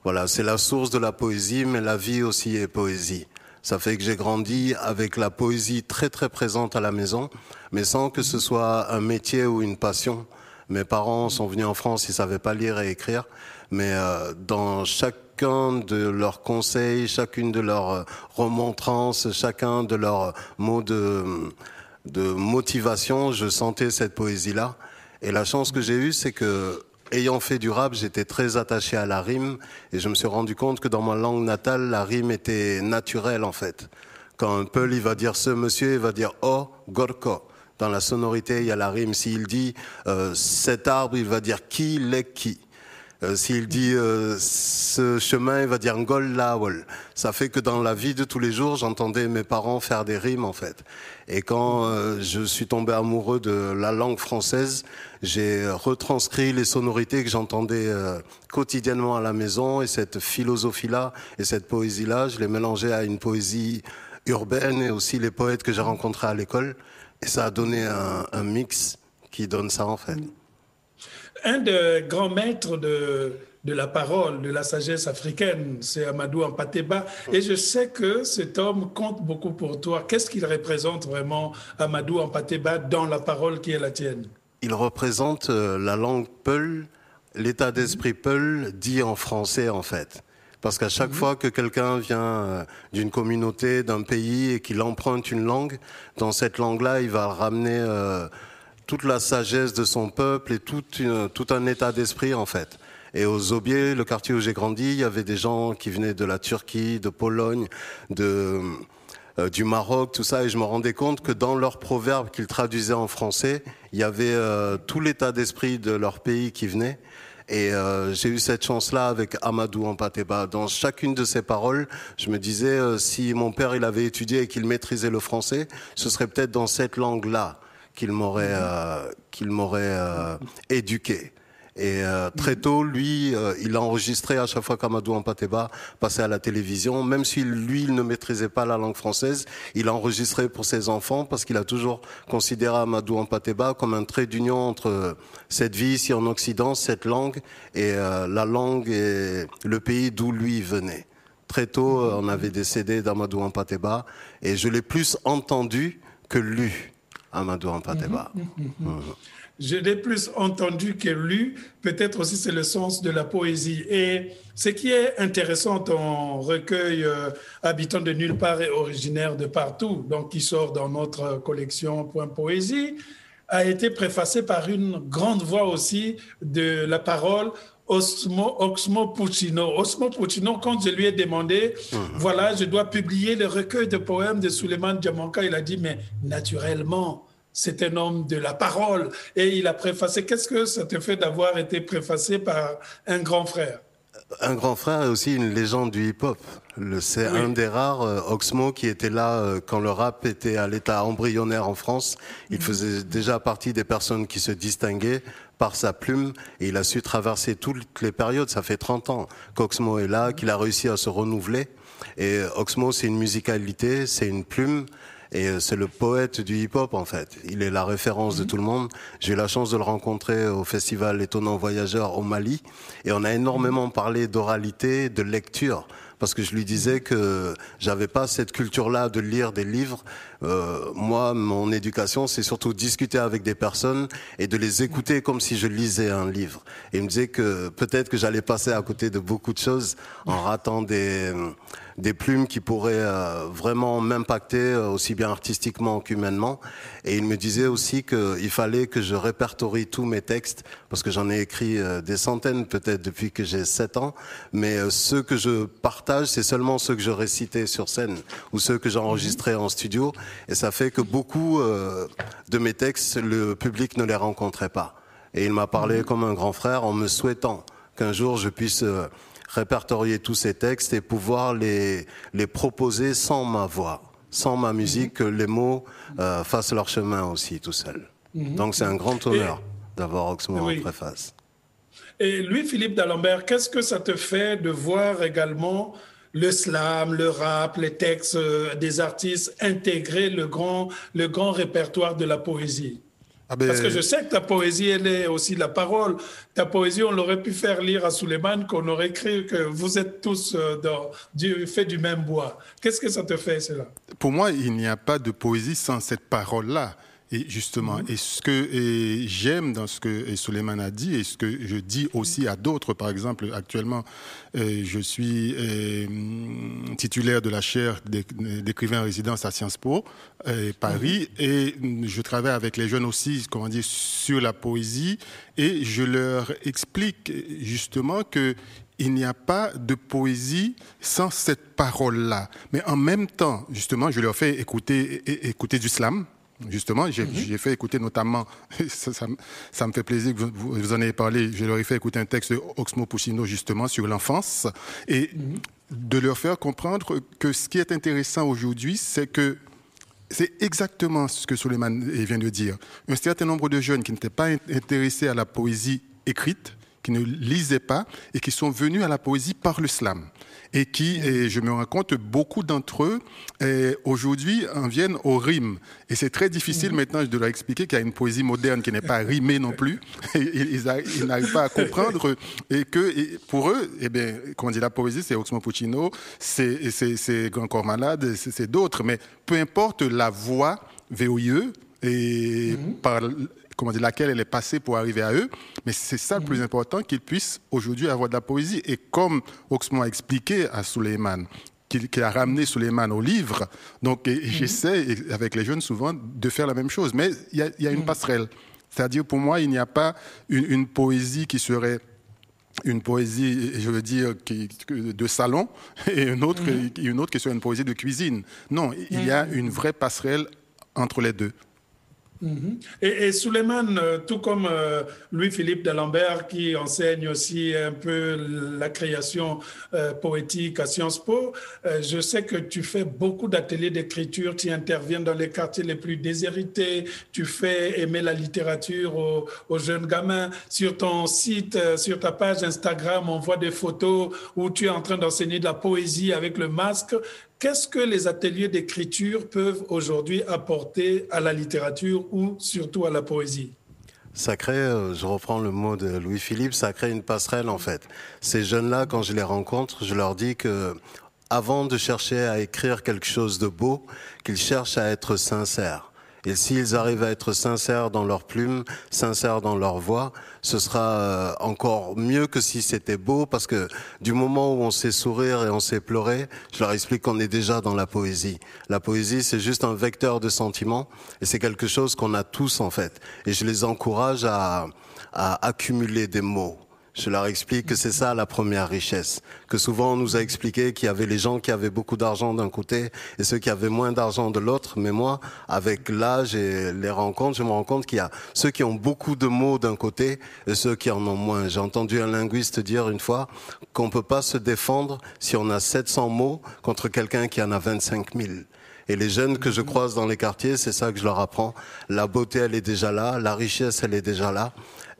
voilà, c'est la source de la poésie, mais la vie aussi est poésie. Ça fait que j'ai grandi avec la poésie très très présente à la maison, mais sans que ce soit un métier ou une passion. Mes parents sont venus en France, ils savaient pas lire et écrire, mais euh, dans chacun de leurs conseils, chacune de leurs euh, remontrances, chacun de leurs mots de, de motivation, je sentais cette poésie-là. Et la chance que j'ai eue, c'est que, ayant fait du rap, j'étais très attaché à la rime, et je me suis rendu compte que dans ma langue natale, la rime était naturelle en fait. Quand un Peul, il va dire ce monsieur, il va dire oh, gorko. Dans la sonorité, il y a la rime. S'il dit euh, cet arbre, il va dire qui, l'est qui? Euh, S'il dit euh, ce chemin, il va dire ngol lawol. Ça fait que dans la vie de tous les jours, j'entendais mes parents faire des rimes en fait. Et quand euh, je suis tombé amoureux de la langue française, j'ai retranscrit les sonorités que j'entendais euh, quotidiennement à la maison et cette philosophie-là et cette poésie-là, je les mélangeais à une poésie urbaine et aussi les poètes que j'ai rencontrés à l'école. Et ça a donné un, un mix qui donne ça en fait. Un des grands maîtres de, de la parole, de la sagesse africaine, c'est Amadou Ampateba. Et je sais que cet homme compte beaucoup pour toi. Qu'est-ce qu'il représente vraiment, Amadou Ampateba, dans la parole qui est la tienne? Il représente euh, la langue Peul, l'état d'esprit Peul dit en français en fait. Parce qu'à chaque fois que quelqu'un vient euh, d'une communauté, d'un pays et qu'il emprunte une langue, dans cette langue-là, il va ramener euh, toute la sagesse de son peuple et tout, une- tout un état d'esprit en fait. Et aux Aubiers, le quartier où j'ai grandi, il y avait des gens qui venaient de la Turquie, de Pologne, de, euh, du Maroc, tout ça, et je me rendais compte que dans leurs proverbes qu'ils traduisaient en français, il y avait euh, tout l'état d'esprit de leur pays qui venait. Et euh, j'ai eu cette chance-là avec Amadou Ampateba. Dans chacune de ses paroles, je me disais, euh, si mon père il avait étudié et qu'il maîtrisait le français, ce serait peut-être dans cette langue-là qu'il m'aurait euh, qu'il m'aurait euh, éduqué. Et euh, très tôt, lui, euh, il a enregistré à chaque fois qu'Amadou Ampateba passait à la télévision, même si lui, il ne maîtrisait pas la langue française, il a enregistré pour ses enfants parce qu'il a toujours considéré Amadou Ampateba comme un trait d'union entre cette vie ici en Occident, cette langue, et euh, la langue et le pays d'où lui venait. Très tôt, euh, on avait des CD d'Amadou Ampateba, et je l'ai plus entendu que lu, Amadou Ampateba. Je l'ai plus entendu que lu. Peut-être aussi c'est le sens de la poésie. Et ce qui est intéressant, ton recueil euh, Habitant de nulle part et originaire de partout, donc qui sort dans notre collection Point Poésie, a été préfacé par une grande voix aussi de la parole Osmo, Oxmo Puccino. Osmo Puccino, quand je lui ai demandé, voilà, je dois publier le recueil de poèmes de Suleiman Diamanka, il a dit, mais naturellement, c'est un homme de la parole. Et il a préfacé. Qu'est-ce que ça te fait d'avoir été préfacé par un grand frère? Un grand frère est aussi une légende du hip-hop. C'est Oui. un des rares, euh, Oxmo, qui était là euh, quand le rap était à l'état embryonnaire en France. Il faisait déjà partie des personnes qui se distinguaient par sa plume et il a su traverser toutes les périodes. Ça fait 30 ans qu'Oxmo est là, qu'il a réussi à se renouveler. Et euh, Oxmo, c'est une musicalité, c'est une plume Et euh, c'est le poète du hip-hop en fait. Il est la référence de mhm. tout le monde. J'ai eu la chance de le rencontrer au festival Étonnant Voyageur au Mali. Et on a énormément parlé d'oralité, de lecture parce que je lui disais que j'avais pas cette culture-là de lire des livres. Euh, moi, mon éducation, c'est surtout discuter avec des personnes et de les écouter comme si je lisais un livre. Et il me disait que peut-être que j'allais passer à côté de beaucoup de choses en ratant des des plumes qui pourraient euh, vraiment m'impacter euh, aussi bien artistiquement qu'humainement. Et il me disait aussi qu'il fallait que je répertorie tous mes textes, parce que j'en ai écrit euh, des centaines peut-être depuis que j'ai 7 ans, mais ceux que je partage, c'est seulement ceux que je récitais sur scène ou ceux que j'enregistrais en studio. Et ça fait que beaucoup de mes textes, le public ne les rencontrait pas. Et il m'a parlé comme un grand frère en me souhaitant qu'un jour je puisse répertorier tous ces textes et pouvoir les, les proposer sans ma voix, sans ma musique, que les mots euh, fassent leur chemin aussi tout seuls. Mhm. Donc c'est un grand honneur d'avoir Oxmo en préface. Et Louis-Philippe d'Alembert, qu'est-ce que ça te fait de voir également le slam, le rap, les textes euh, des artistes intégrer le grand, le grand répertoire de la poésie? Ah ben, Parce que je sais que ta poésie, elle est aussi la parole. Ta poésie, on l'aurait pu faire lire à Suleiman, qu'on aurait cru que vous êtes tous euh, dans, du, fait du même bois. Qu'est-ce que ça te fait, cela? Pour moi, il n'y a pas de poésie sans cette parole-là. Et justement, et ce que j'aime dans ce que Suleiman a dit, et ce que je dis aussi à d'autres, par exemple, actuellement, euh, je suis euh, titulaire de la chaire d'écrivain en résidence à Sciences Po, euh, Paris, mhm. et je travaille avec les jeunes aussi, comment dire, sur la poésie, et je leur explique justement que il n'y a pas de poésie sans cette parole-là. Mais en même temps, justement, je leur fais écouter, écouter du slam, Justement, j'ai mhm. fait écouter notamment, ça, me fait plaisir que vous, en ayez parlé, je leur ai fait écouter un texte de Oxmo Puccino justement sur l'enfance et mhm. de leur faire comprendre que ce qui est intéressant aujourd'hui, c'est que c'est exactement ce que Suleiman vient de dire. Un certain nombre de jeunes qui n'étaient pas intéressés à la poésie écrite, qui ne lisaient pas et qui sont venus à la poésie par le slam et qui, et je me rends compte, beaucoup d'entre eux aujourd'hui en viennent au rime. Et c'est très difficile mhm. maintenant de leur expliquer qu'il y a une poésie moderne qui n'est pas rimée non plus. ils, n'arrivent pas à comprendre et que pour eux, eh bien, quand on dit la poésie, c'est Oxmo Puccino, c'est Grand Corps Malade, c'est d'autres, mais peu importe la voix VOIE et par comment dire, laquelle elle est passée pour arriver à eux. Mais c'est ça le plus mhm. important, qu'ils puissent aujourd'hui avoir de la poésie. Et comme Oxmo a expliqué à Suleiman, qui, a ramené Suleiman au livre, donc mhm. j'essaie, avec les jeunes souvent, de faire la même chose. Mais il y a, une mhm. passerelle. C'est-à-dire, pour moi, il n'y a pas une, poésie qui serait une poésie, je veux dire, qui, de salon et une autre, une autre qui serait une poésie de cuisine. Non, il y a une vraie passerelle entre les deux. Mhm. Et, Suleiman, euh, tout comme euh, Louis-Philippe d'Alembert, qui enseigne aussi un peu la création euh, poétique à Sciences Po, je sais que tu fais beaucoup d'ateliers d'écriture, tu interviens dans les quartiers les plus déshérités, tu fais aimer la littérature aux, aux jeunes gamins. Sur ton site, sur ta page Instagram, on voit des photos où tu es en train d'enseigner de la poésie avec le masque. Qu'est-ce que les ateliers d'écriture peuvent aujourd'hui apporter à la littérature ou surtout à la poésie? Ça crée, euh, je reprends le mot de Louis-Philippe, ça crée une passerelle en fait. Ces jeunes-là, quand je les rencontre, je leur dis que avant de chercher à écrire quelque chose de beau, qu'ils cherchent à être sincères. Et s'ils arrivent à être sincères dans leur plume, sincères dans leur voix, ce sera euh, encore mieux que si c'était beau, parce que du moment où on sait sourire et on sait pleurer, je leur explique qu'on est déjà dans la poésie. La poésie, c'est juste un vecteur de sentiments, et c'est quelque chose qu'on a tous en fait. Et je les encourage à, à accumuler des mots je leur explique que c'est ça la première richesse. Que souvent on nous a expliqué qu'il y avait les gens qui avaient beaucoup d'argent d'un côté et ceux qui avaient moins d'argent de l'autre. Mais moi, avec l'âge et les rencontres, je me rends compte qu'il y a ceux qui ont beaucoup de mots d'un côté et ceux qui en ont moins. J'ai entendu un linguiste dire une fois qu'on peut pas se défendre si on a 700 mots contre quelqu'un qui en a 25 000. Et les jeunes que je croise dans les quartiers, c'est ça que je leur apprends. La beauté, elle est déjà là. La richesse, elle est déjà là.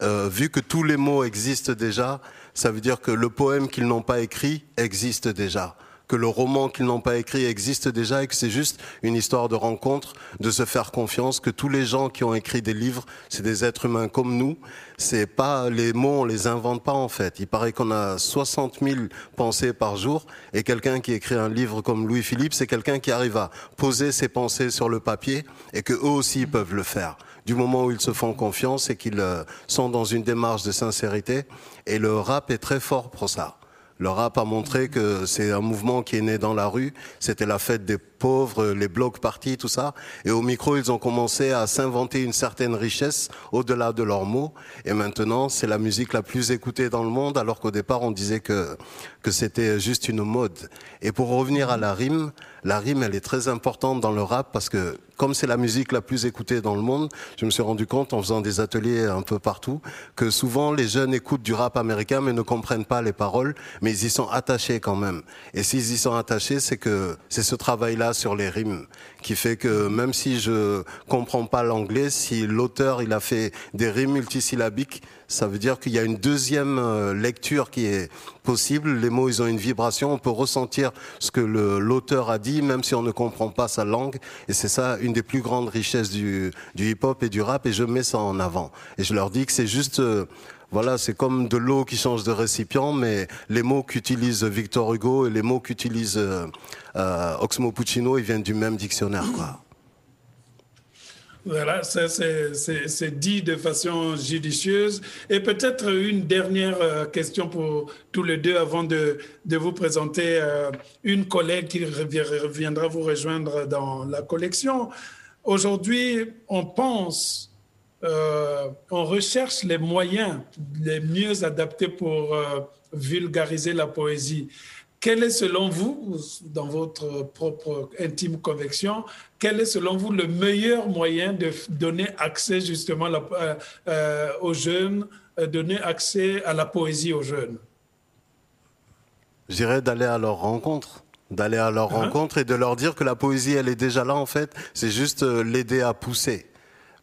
Euh, vu que tous les mots existent déjà, ça veut dire que le poème qu'ils n'ont pas écrit existe déjà. Que le roman qu'ils n'ont pas écrit existe déjà et que c'est juste une histoire de rencontre, de se faire confiance, que tous les gens qui ont écrit des livres, c'est des êtres humains comme nous. C'est pas les mots, on les invente pas en fait. Il paraît qu'on a 60 000 pensées par jour et quelqu'un qui écrit un livre comme Louis Philippe, c'est quelqu'un qui arrive à poser ses pensées sur le papier et que eux aussi peuvent le faire du moment où ils se font confiance et qu'ils euh, sont dans une démarche de sincérité. Et le rap est très fort pour ça. Le rap a montré que c'est un mouvement qui est né dans la rue. C'était la fête des pauvres, les blocs partis, tout ça. Et au micro, ils ont commencé à s'inventer une certaine richesse au-delà de leurs mots. Et maintenant, c'est la musique la plus écoutée dans le monde, alors qu'au départ, on disait que, que c'était juste une mode. Et pour revenir à la rime, la rime, elle est très importante dans le rap parce que comme c'est la musique la plus écoutée dans le monde, je me suis rendu compte en faisant des ateliers un peu partout que souvent les jeunes écoutent du rap américain mais ne comprennent pas les paroles, mais ils y sont attachés quand même. Et s'ils y sont attachés, c'est que c'est ce travail-là sur les rimes qui fait que même si je comprends pas l'anglais, si l'auteur il a fait des rimes multisyllabiques, ça veut dire qu'il y a une deuxième euh, lecture qui est possible. Les mots, ils ont une vibration. On peut ressentir ce que l'auteur a dit, même si on ne comprend pas sa langue. Et c'est ça une des plus grandes richesses du, hip-hop et du rap. Et je mets ça en avant. Et je leur dis que c'est juste euh, voilà, c'est comme de l'eau qui change de récipient, mais les mots qu'utilise Victor Hugo et les mots qu'utilise euh, euh, Oxmo Puccino, ils viennent du même dictionnaire, quoi. Voilà, ça c'est dit de façon judicieuse. Et peut-être une dernière euh, question pour tous les deux avant de, de vous présenter euh, une collègue qui reviendra vous rejoindre dans la collection. Aujourd'hui, on pense, euh, on recherche les moyens les mieux adaptés pour vulgariser la poésie. Quel est selon vous, dans votre propre intime conviction, quel est selon vous le meilleur moyen de donner accès justement euh, euh, aux jeunes, euh, donner accès à la poésie aux jeunes? Je dirais d'aller à leur rencontre d'aller à leur hein? rencontre et de leur dire que la poésie elle est déjà là en fait, c'est juste l'aider à pousser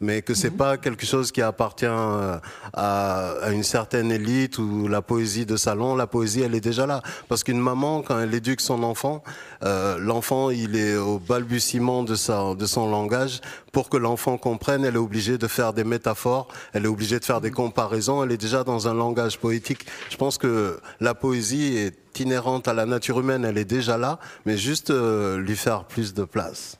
mais que c'est mhm. pas quelque chose qui appartient euh, à, une certaine élite ou la poésie de salon. La poésie, elle est déjà là. Parce qu'une maman, quand elle éduque son enfant, euh, l'enfant, il est au balbutiement de, sa, de son langage. Pour que l'enfant comprenne, elle est obligée de faire des métaphores, elle est obligée de faire des comparaisons. Elle est déjà dans un langage poétique. Je pense que la poésie est inhérente à la nature humaine, elle est déjà là, mais juste euh, lui faire plus de place.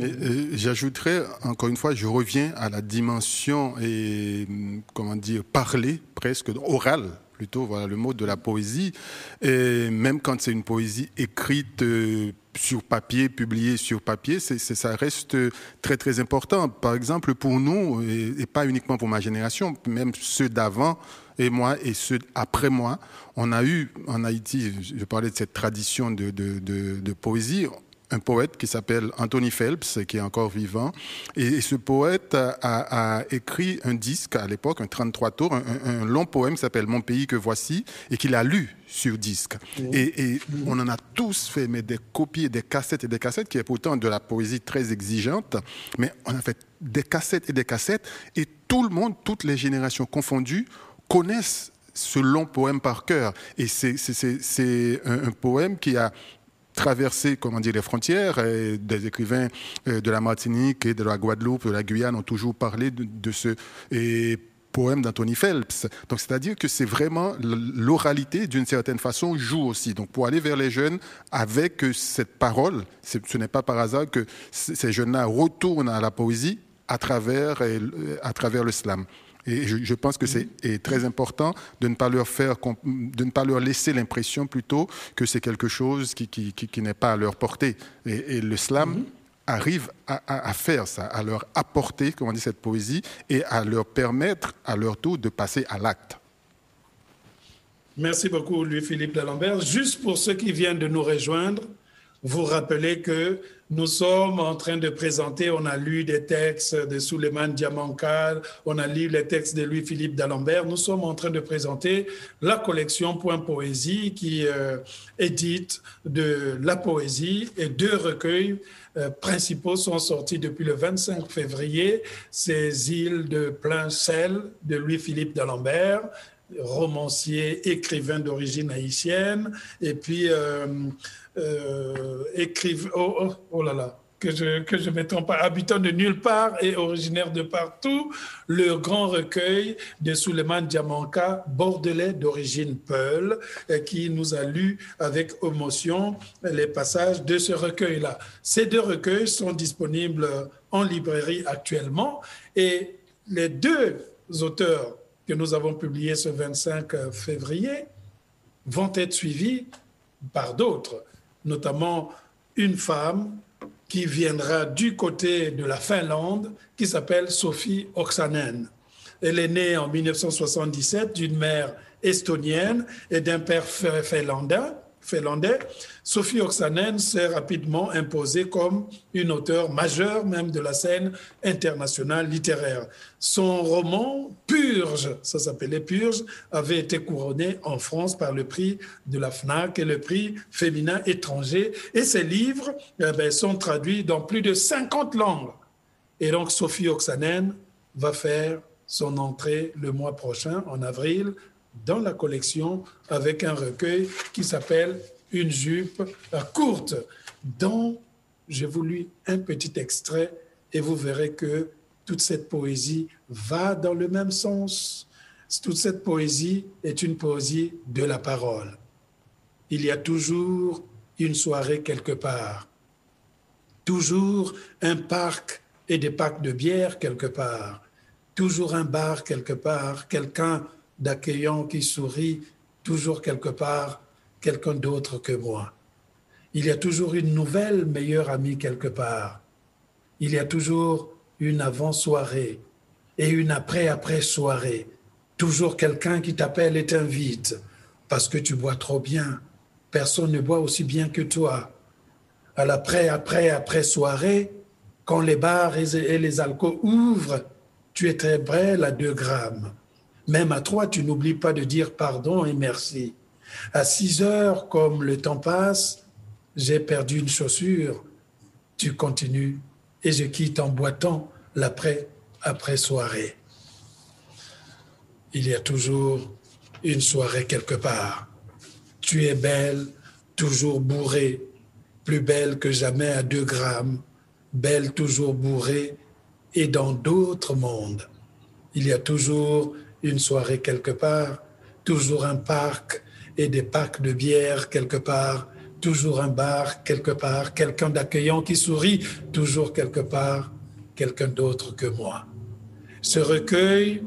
Euh, j'ajouterais, encore une fois, je reviens à la dimension, et, comment dire, parler, presque, orale, plutôt, voilà le mot de la poésie. Et même quand c'est une poésie écrite euh, sur papier, publiée sur papier, ça reste très très important. Par exemple, pour nous, et, pas uniquement pour ma génération, même ceux d'avant et moi et ceux après moi, on a eu en Haïti, je parlais de cette tradition de poésie, un poète qui s'appelle Anthony Phelps, qui est encore vivant. Et, ce poète a, écrit un disque à l'époque, un 33 tours, un, long poème qui s'appelle Mon pays que voici, et qu'il a lu sur disque. Et, on en a tous fait, mais des copies, des cassettes et des cassettes, qui est pourtant de la poésie très exigeante, mais on a fait des cassettes et des cassettes, et tout le monde, toutes les générations confondues, connaissent ce long poème par cœur. Et c'est un, un, poème qui a traverser comment dire, les frontières. Des écrivains euh, de la Martinique et de la Guadeloupe, de la Guyane ont toujours parlé de, ce poème d'Anthony Phelps. Donc, c'est-à-dire que c'est vraiment l'oralité, d'une certaine façon, joue aussi. Donc, pour aller vers les jeunes avec cette parole, ce n'est pas par hasard que ces jeunes-là retournent à la poésie à travers, euh, à travers le slam. Et je, pense que c'est très important de ne pas leur faire, de ne pas leur laisser l'impression plutôt que c'est quelque chose qui, qui, qui, n'est pas à leur portée. Et, le slam mm-hmm. arrive à, à, faire ça, à leur apporter, comment on dit, cette poésie et à leur permettre à leur tour de passer à l'acte. Merci beaucoup, Louis-Philippe D'Alembert. Juste pour ceux qui viennent de nous rejoindre, vous rappelez que nous sommes en train de présenter, on a lu des textes de Suleiman Diamankal, on a lu les textes de Louis-Philippe d'Alembert. Nous sommes en train de présenter la collection Point Poésie qui euh, édite de la poésie et deux recueils euh, principaux sont sortis depuis le 25 février. Ces îles de plein sel de Louis-Philippe d'Alembert romancier, écrivain d'origine haïtienne, et puis euh, euh, écrivain, oh, oh, oh, là là, que je, que je me trompe pas, habitant de nulle part et originaire de partout, le grand recueil de Suleiman Diamanka, bordelais d'origine Peul, qui nous a lu avec émotion les passages de ce recueil-là. Ces deux recueils sont disponibles en librairie actuellement et les deux auteurs que nous avons publiés ce 25 février vont être suivis par d'autres, notamment une femme qui viendra du côté de la Finlande, qui s'appelle Sophie Oksanen. Elle est née en 1977 d'une mère estonienne et d'un père finlandais finlandais, Sophie Oksanen s'est rapidement imposée comme une auteure majeure même de la scène internationale littéraire. Son roman Purge, ça s'appelait Purge, avait été couronné en France par le prix de la FNAC et le prix féminin étranger. Et ses livres eh ben, sont traduits dans plus de 50 langues. Et donc Sophie Oksanen va faire son entrée le mois prochain, en avril, dans la collection avec un recueil qui s'appelle Une jupe courte, dont j'ai voulu un petit extrait et vous verrez que toute cette poésie va dans le même sens. Toute cette poésie est une poésie de la parole. Il y a toujours une soirée quelque part, toujours un parc et des packs de bière quelque part, toujours un bar quelque part, quelqu'un d'accueillant qui sourit toujours quelque part quelqu'un d'autre que moi. Il y a toujours une nouvelle meilleure amie quelque part. Il y a toujours une avant-soirée et une après-après-soirée. Toujours quelqu'un qui t'appelle et t'invite parce que tu bois trop bien. Personne ne boit aussi bien que toi. À l'après-après-après-soirée, quand les bars et les alcools ouvrent, tu es très brel à deux grammes. Même à trois, tu n'oublies pas de dire pardon et merci. À six heures, comme le temps passe, j'ai perdu une chaussure. Tu continues et je quitte en boitant l'après après soirée. Il y a toujours une soirée quelque part. Tu es belle, toujours bourrée, plus belle que jamais à deux grammes, belle toujours bourrée et dans d'autres mondes. Il y a toujours une soirée quelque part, toujours un parc et des packs de bière quelque part, toujours un bar quelque part, quelqu'un d'accueillant qui sourit, toujours quelque part, quelqu'un d'autre que moi. Ce recueil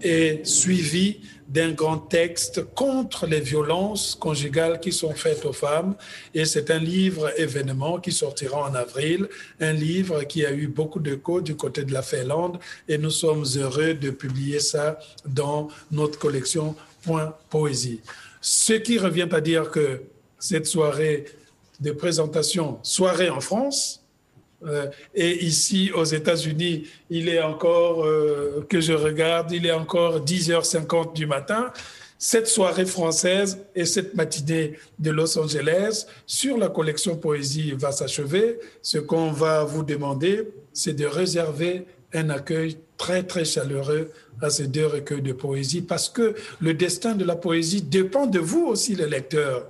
est suivi d'un grand texte contre les violences conjugales qui sont faites aux femmes. Et c'est un livre événement qui sortira en avril, un livre qui a eu beaucoup d'écho du côté de la Finlande. Et nous sommes heureux de publier ça dans notre collection Point Poésie. Ce qui revient à dire que cette soirée de présentation, soirée en France, et ici, aux États-Unis, il est encore, euh, que je regarde, il est encore 10h50 du matin. Cette soirée française et cette matinée de Los Angeles sur la collection Poésie va s'achever. Ce qu'on va vous demander, c'est de réserver un accueil très, très chaleureux à ces deux recueils de poésie parce que le destin de la poésie dépend de vous aussi, les lecteurs.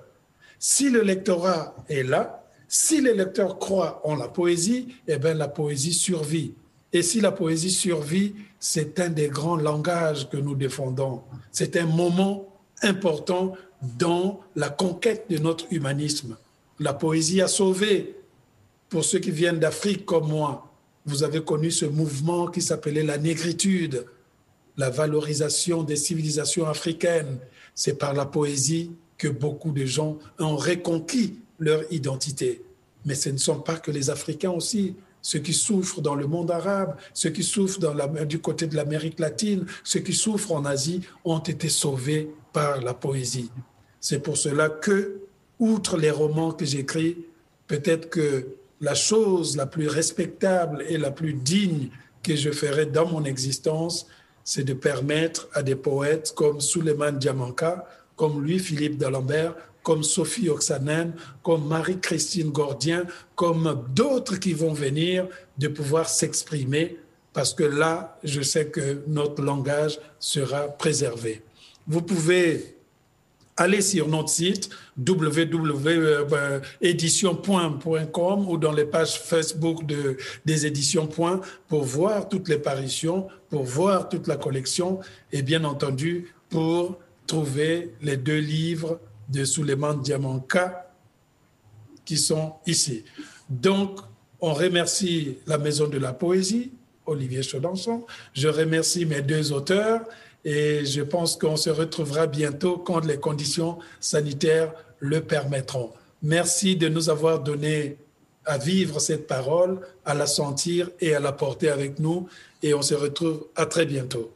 Si le lectorat est là, si les lecteurs croient en la poésie, eh bien la poésie survit. Et si la poésie survit, c'est un des grands langages que nous défendons. C'est un moment important dans la conquête de notre humanisme. La poésie a sauvé. Pour ceux qui viennent d'Afrique comme moi, vous avez connu ce mouvement qui s'appelait la négritude, la valorisation des civilisations africaines. C'est par la poésie que beaucoup de gens ont reconquis leur identité. Mais ce ne sont pas que les Africains aussi. Ceux qui souffrent dans le monde arabe, ceux qui souffrent du côté de l'Amérique latine, ceux qui souffrent en Asie ont été sauvés par la poésie. C'est pour cela que, outre les romans que j'écris, peut-être que la chose la plus respectable et la plus digne que je ferai dans mon existence, c'est de permettre à des poètes comme Suleiman Diamanka, comme lui, Philippe d'Alembert, comme Sophie Oxanen, comme Marie-Christine Gordien, comme d'autres qui vont venir, de pouvoir s'exprimer, parce que là, je sais que notre langage sera préservé. vous pouvez aller sur notre site www.édition.com ou dans les pages Facebook de, des éditions pour voir toutes les parutions, pour voir toute la collection et bien entendu pour trouver les deux livres de Suleiman Diamanka qui sont ici. Donc, on remercie la Maison de la Poésie, Olivier Chaudançon. Je remercie mes deux auteurs et je pense qu'on se retrouvera bientôt quand les conditions sanitaires le permettront. Merci de nous avoir donné à vivre cette parole, à la sentir et à la porter avec nous. Et on se retrouve à très bientôt.